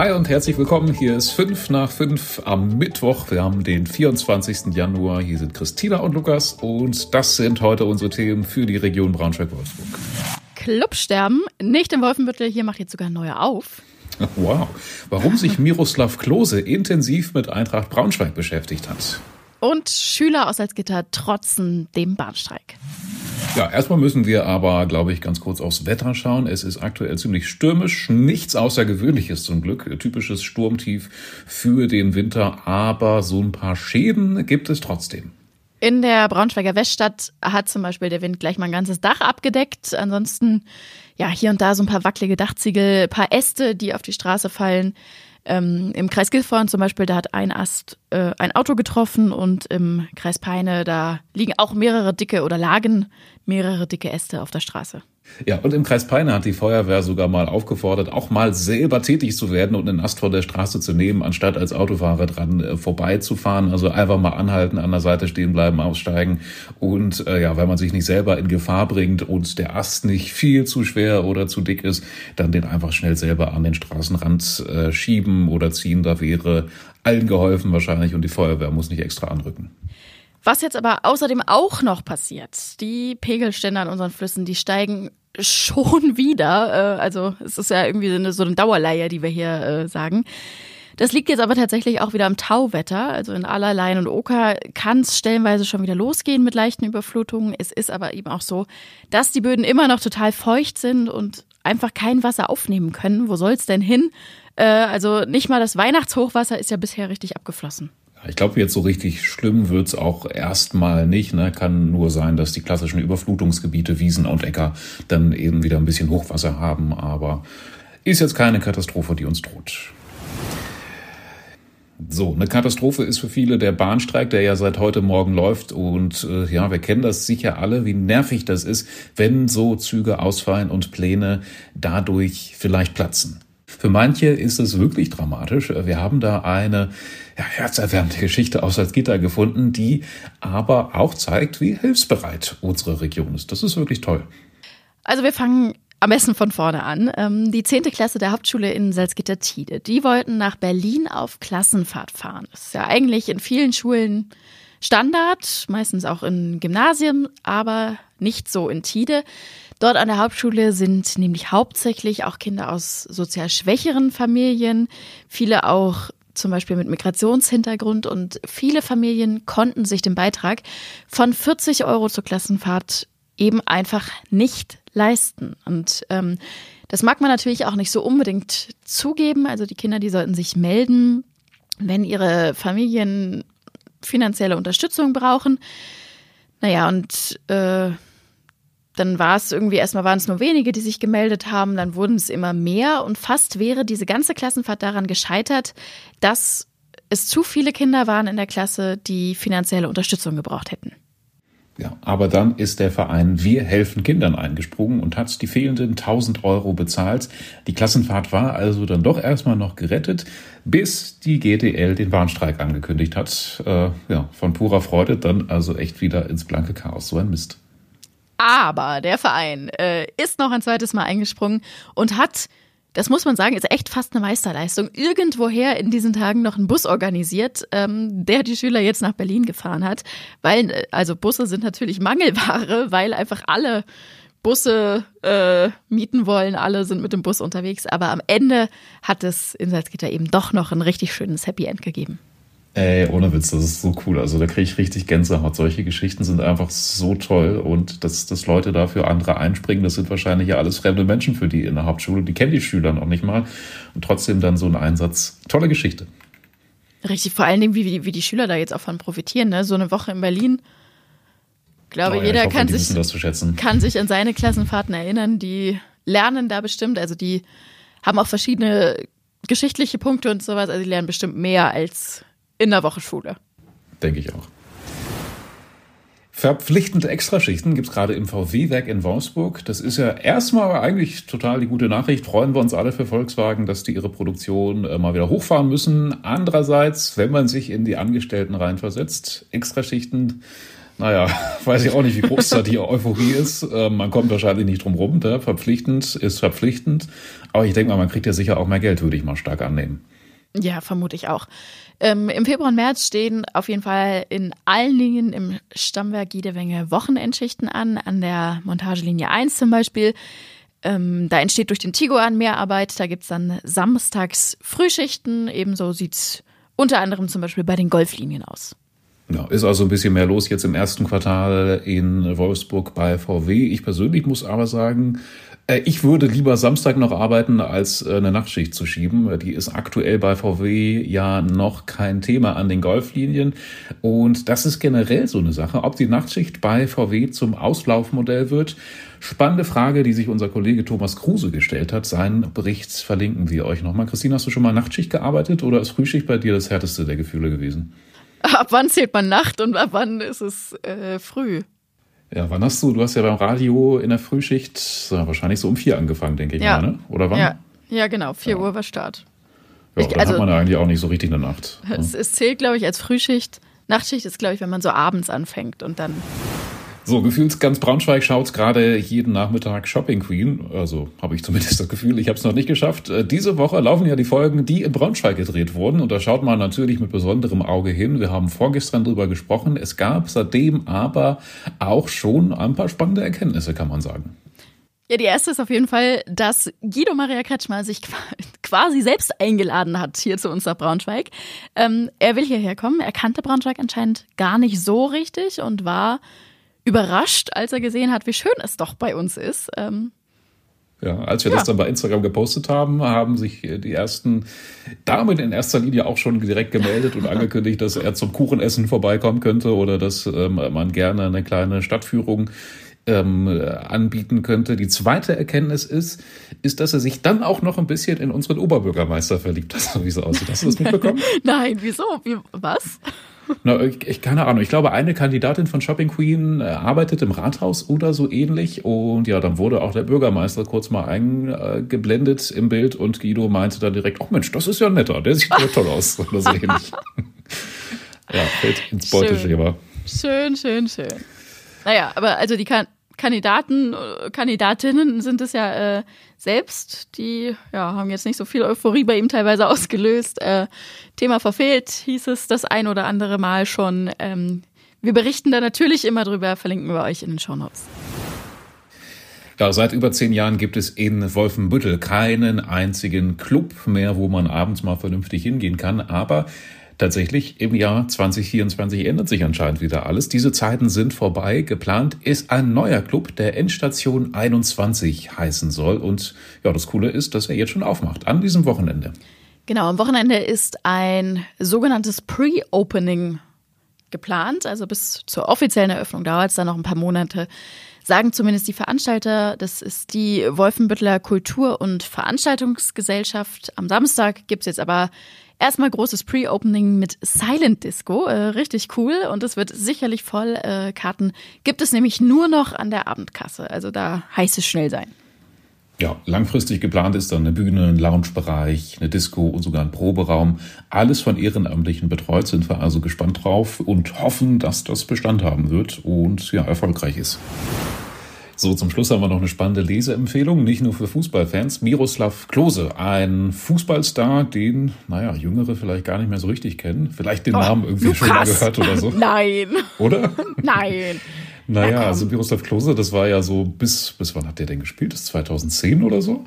Hi und herzlich willkommen. Hier ist 5 nach 5 am Mittwoch. Wir haben den 24. Januar. Hier sind Christina und Lukas und das sind heute unsere Themen für die Region Braunschweig-Wolfsburg. Clubsterben, nicht im Wolfenbüttel, hier macht jetzt sogar neue auf. Wow. Warum sich Miroslav Klose intensiv mit Eintracht Braunschweig beschäftigt hat. Und Schüler aus Salzgitter trotzen dem Bahnstreik. Ja, erstmal müssen wir aber, glaube ich, ganz kurz aufs Wetter schauen. Es ist aktuell ziemlich stürmisch, nichts Außergewöhnliches zum Glück. Typisches Sturmtief für den Winter, aber so ein paar Schäden gibt es trotzdem. In der Braunschweiger Weststadt hat zum Beispiel der Wind gleich mal ein ganzes Dach abgedeckt. Ansonsten, ja, hier und da so ein paar wackelige Dachziegel, paar Äste, die auf die Straße fallen. Ähm, Im Kreis Gilforn zum Beispiel, da hat ein Ast äh, ein Auto getroffen und im Kreis Peine, da liegen auch mehrere dicke oder lagen mehrere dicke Äste auf der Straße. Ja, und im Kreis Peine hat die Feuerwehr sogar mal aufgefordert, auch mal selber tätig zu werden und einen Ast vor der Straße zu nehmen, anstatt als Autofahrer dran äh, vorbeizufahren. Also einfach mal anhalten, an der Seite stehen bleiben, aussteigen. Und äh, ja, wenn man sich nicht selber in Gefahr bringt und der Ast nicht viel zu schwer oder zu dick ist, dann den einfach schnell selber an den Straßenrand äh, schieben oder ziehen. Da wäre allen geholfen wahrscheinlich und die Feuerwehr muss nicht extra anrücken. Was jetzt aber außerdem auch noch passiert, die Pegelstände an unseren Flüssen, die steigen schon wieder. Äh, also es ist ja irgendwie so eine, so eine Dauerleihe, die wir hier äh, sagen. Das liegt jetzt aber tatsächlich auch wieder am Tauwetter. Also in Allerlein und Oker kann es stellenweise schon wieder losgehen mit leichten Überflutungen. Es ist aber eben auch so, dass die Böden immer noch total feucht sind und einfach kein Wasser aufnehmen können. Wo soll es denn hin? Äh, also nicht mal das Weihnachtshochwasser ist ja bisher richtig abgeflossen. Ich glaube, jetzt so richtig schlimm wird's auch erstmal nicht. Ne? Kann nur sein, dass die klassischen Überflutungsgebiete, Wiesen und Äcker dann eben wieder ein bisschen Hochwasser haben. Aber ist jetzt keine Katastrophe, die uns droht. So, eine Katastrophe ist für viele der Bahnstreik, der ja seit heute Morgen läuft. Und äh, ja, wir kennen das sicher alle, wie nervig das ist, wenn so Züge ausfallen und Pläne dadurch vielleicht platzen. Für manche ist es wirklich dramatisch. Wir haben da eine ja, herzerwärmende Geschichte aus Salzgitter gefunden, die aber auch zeigt, wie hilfsbereit unsere Region ist. Das ist wirklich toll. Also wir fangen am besten von vorne an. Ähm, die zehnte Klasse der Hauptschule in Salzgitter-Tide, die wollten nach Berlin auf Klassenfahrt fahren. Das ist ja eigentlich in vielen Schulen Standard, meistens auch in Gymnasien, aber nicht so in Tide. Dort an der Hauptschule sind nämlich hauptsächlich auch Kinder aus sozial schwächeren Familien, viele auch zum Beispiel mit Migrationshintergrund und viele Familien konnten sich den Beitrag von 40 Euro zur Klassenfahrt eben einfach nicht leisten. Und ähm, das mag man natürlich auch nicht so unbedingt zugeben. Also die Kinder, die sollten sich melden, wenn ihre Familien finanzielle Unterstützung brauchen. Naja, und äh, dann war es irgendwie, erstmal waren es nur wenige, die sich gemeldet haben, dann wurden es immer mehr und fast wäre diese ganze Klassenfahrt daran gescheitert, dass es zu viele Kinder waren in der Klasse, die finanzielle Unterstützung gebraucht hätten. Ja, aber dann ist der Verein Wir helfen Kindern eingesprungen und hat die fehlenden 1000 Euro bezahlt. Die Klassenfahrt war also dann doch erstmal noch gerettet, bis die GDL den Warnstreik angekündigt hat. Äh, ja, von purer Freude dann also echt wieder ins blanke Chaos. So ein Mist. Aber der Verein äh, ist noch ein zweites Mal eingesprungen und hat, das muss man sagen, ist echt fast eine Meisterleistung, irgendwoher in diesen Tagen noch einen Bus organisiert, ähm, der die Schüler jetzt nach Berlin gefahren hat. Weil, äh, also Busse sind natürlich Mangelware, weil einfach alle Busse äh, mieten wollen, alle sind mit dem Bus unterwegs. Aber am Ende hat es in Salzgitter eben doch noch ein richtig schönes Happy End gegeben. Ey, ohne Witz, das ist so cool. Also da kriege ich richtig Gänsehaut. Solche Geschichten sind einfach so toll und dass, dass Leute dafür andere einspringen, das sind wahrscheinlich ja alles fremde Menschen für die in der Hauptschule. Die kennen die Schüler noch nicht mal und trotzdem dann so ein Einsatz. Tolle Geschichte. Richtig, vor allen Dingen, wie, wie die Schüler da jetzt auch von profitieren. Ne? So eine Woche in Berlin. Ich glaube, oh ja, jeder ich hoffe, kann, sich, kann sich an seine Klassenfahrten erinnern. Die lernen da bestimmt. Also die haben auch verschiedene geschichtliche Punkte und sowas. Also die lernen bestimmt mehr als in der Woche Schule. Denke ich auch. Verpflichtende Extraschichten gibt es gerade im VW-Werk in Wolfsburg. Das ist ja erstmal eigentlich total die gute Nachricht. Freuen wir uns alle für Volkswagen, dass die ihre Produktion äh, mal wieder hochfahren müssen. Andererseits, wenn man sich in die Angestellten reinversetzt, Extraschichten naja, weiß ich auch nicht, wie groß da die Euphorie ist. Ähm, man kommt wahrscheinlich nicht drum rum. Ne? Verpflichtend ist verpflichtend. Aber ich denke mal, man kriegt ja sicher auch mehr Geld, würde ich mal stark annehmen. Ja, vermute ich auch. Ähm, Im Februar und März stehen auf jeden Fall in allen Linien im Stammwerk jede Menge Wochenendschichten an. An der Montagelinie 1 zum Beispiel. Ähm, da entsteht durch den Tiguan mehr Arbeit. Da gibt es dann samstags Frühschichten. Ebenso sieht es unter anderem zum Beispiel bei den Golflinien aus. Ja, ist also ein bisschen mehr los jetzt im ersten Quartal in Wolfsburg bei VW. Ich persönlich muss aber sagen, ich würde lieber Samstag noch arbeiten, als äh, eine Nachtschicht zu schieben. Die ist aktuell bei VW ja noch kein Thema an den Golflinien. Und das ist generell so eine Sache, ob die Nachtschicht bei VW zum Auslaufmodell wird. Spannende Frage, die sich unser Kollege Thomas Kruse gestellt hat. Seinen Bericht verlinken wir euch nochmal. Christine, hast du schon mal Nachtschicht gearbeitet oder ist Frühschicht bei dir das härteste der Gefühle gewesen? Ab wann zählt man Nacht und ab wann ist es äh, früh? Ja, wann hast du, du hast ja beim Radio in der Frühschicht so, wahrscheinlich so um vier angefangen, denke ich ja. mal, ne? Oder wann? Ja, ja genau, vier ja. Uhr war Start. Ja, ich, dann also, hat man ja eigentlich auch nicht so richtig eine Nacht. Es, es zählt, glaube ich, als Frühschicht. Nachtschicht ist, glaube ich, wenn man so abends anfängt und dann so, gefühlt ganz Braunschweig schaut gerade jeden Nachmittag Shopping Queen. Also habe ich zumindest das Gefühl, ich habe es noch nicht geschafft. Äh, diese Woche laufen ja die Folgen, die in Braunschweig gedreht wurden. Und da schaut man natürlich mit besonderem Auge hin. Wir haben vorgestern drüber gesprochen. Es gab seitdem aber auch schon ein paar spannende Erkenntnisse, kann man sagen. Ja, die erste ist auf jeden Fall, dass Guido Maria Kretschmer sich quasi selbst eingeladen hat hier zu uns nach Braunschweig. Ähm, er will hierher kommen. Er kannte Braunschweig anscheinend gar nicht so richtig und war überrascht, als er gesehen hat, wie schön es doch bei uns ist. Ähm, ja, als wir ja. das dann bei Instagram gepostet haben, haben sich die ersten Damen in erster Linie auch schon direkt gemeldet und angekündigt, dass er zum Kuchenessen vorbeikommen könnte oder dass ähm, man gerne eine kleine Stadtführung ähm, anbieten könnte. Die zweite Erkenntnis ist, ist, dass er sich dann auch noch ein bisschen in unseren Oberbürgermeister verliebt hat, wie so aussieht. Hast du das mitbekommen? Nein, wieso? Wie, was? Na, ich, ich, keine Ahnung. Ich glaube, eine Kandidatin von Shopping Queen äh, arbeitet im Rathaus oder so ähnlich. Und ja, dann wurde auch der Bürgermeister kurz mal eingeblendet im Bild und Guido meinte dann direkt, oh Mensch, das ist ja netter, der sieht ja toll aus oder so ähnlich. ja, fällt ins Beuteschema. Schön, schön, schön. Naja, aber also die kan Kandidaten, äh, Kandidatinnen sind es ja äh, selbst, die ja, haben jetzt nicht so viel Euphorie bei ihm teilweise ausgelöst. Äh, Thema verfehlt, hieß es das ein oder andere Mal schon. Ähm, wir berichten da natürlich immer drüber, verlinken wir euch in den Shownotes. Ja, seit über zehn Jahren gibt es in Wolfenbüttel keinen einzigen Club mehr, wo man abends mal vernünftig hingehen kann. Aber Tatsächlich im Jahr 2024 ändert sich anscheinend wieder alles. Diese Zeiten sind vorbei. Geplant ist ein neuer Club, der Endstation 21 heißen soll. Und ja, das Coole ist, dass er jetzt schon aufmacht an diesem Wochenende. Genau, am Wochenende ist ein sogenanntes Pre-Opening geplant. Also bis zur offiziellen Eröffnung dauert es dann noch ein paar Monate. Sagen zumindest die Veranstalter, das ist die Wolfenbüttler Kultur- und Veranstaltungsgesellschaft. Am Samstag gibt es jetzt aber Erstmal großes Pre-Opening mit Silent Disco, äh, richtig cool und es wird sicherlich voll. Äh, Karten gibt es nämlich nur noch an der Abendkasse, also da heißt es schnell sein. Ja, langfristig geplant ist dann eine Bühne, ein Loungebereich, eine Disco und sogar ein Proberaum. Alles von Ehrenamtlichen betreut, sind wir also gespannt drauf und hoffen, dass das Bestand haben wird und ja, erfolgreich ist. So, zum Schluss haben wir noch eine spannende Leseempfehlung, nicht nur für Fußballfans. Miroslav Klose, ein Fußballstar, den, naja, Jüngere vielleicht gar nicht mehr so richtig kennen. Vielleicht den oh, Namen irgendwie Lukas. schon mal gehört oder so. Nein. Oder? Nein. Naja, also Miroslav Klose, das war ja so bis, bis wann hat der denn gespielt? Das 2010 oder so?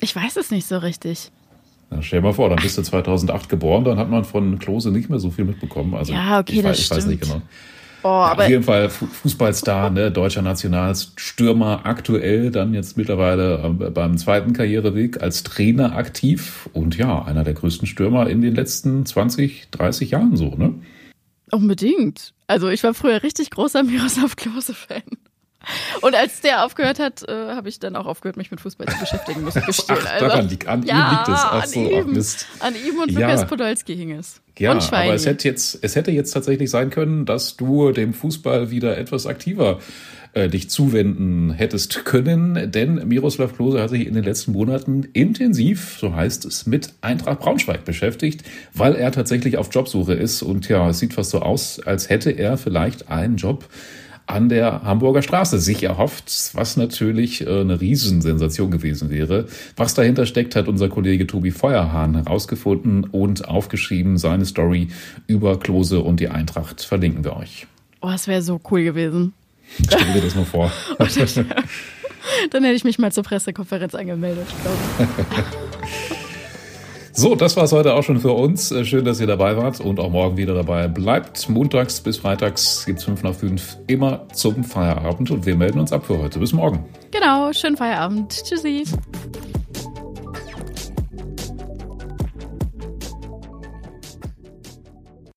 Ich weiß es nicht so richtig. Na, stell dir mal vor, dann bist du 2008 geboren, dann hat man von Klose nicht mehr so viel mitbekommen. Also ja, okay, ich, das ich stimmt. weiß nicht genau. Oh, ja, auf jeden Fall Fußballstar, ne, deutscher Nationalstürmer, aktuell dann jetzt mittlerweile ähm, beim zweiten Karriereweg als Trainer aktiv und ja, einer der größten Stürmer in den letzten 20, 30 Jahren so, ne? Unbedingt. Also ich war früher richtig großer Miroslav Klose-Fan. Und als der aufgehört hat, äh, habe ich dann auch aufgehört, mich mit Fußball zu beschäftigen, muss ich gestehen. Ach, also, daran liegt, an ja, ihm liegt es. Ach so, an, ihm, Mist. an ihm und Lukas ja. Podolski hing es. Ja, aber es hätte, jetzt, es hätte jetzt tatsächlich sein können, dass du dem Fußball wieder etwas aktiver äh, dich zuwenden hättest können, denn Miroslav Klose hat sich in den letzten Monaten intensiv, so heißt es, mit Eintracht Braunschweig beschäftigt, weil er tatsächlich auf Jobsuche ist und ja, es sieht fast so aus, als hätte er vielleicht einen Job an der Hamburger Straße sich erhofft, was natürlich äh, eine Riesensensation gewesen wäre. Was dahinter steckt, hat unser Kollege Tobi Feuerhahn herausgefunden und aufgeschrieben. Seine Story über Klose und die Eintracht verlinken wir euch. Oh, es wäre so cool gewesen. Stell dir das mal vor. dann hätte ich mich mal zur Pressekonferenz angemeldet. So, das war es heute auch schon für uns. Äh, schön, dass ihr dabei wart und auch morgen wieder dabei bleibt. Montags bis freitags gibt es 5 nach 5 immer zum Feierabend und wir melden uns ab für heute. Bis morgen. Genau, schönen Feierabend. Tschüssi.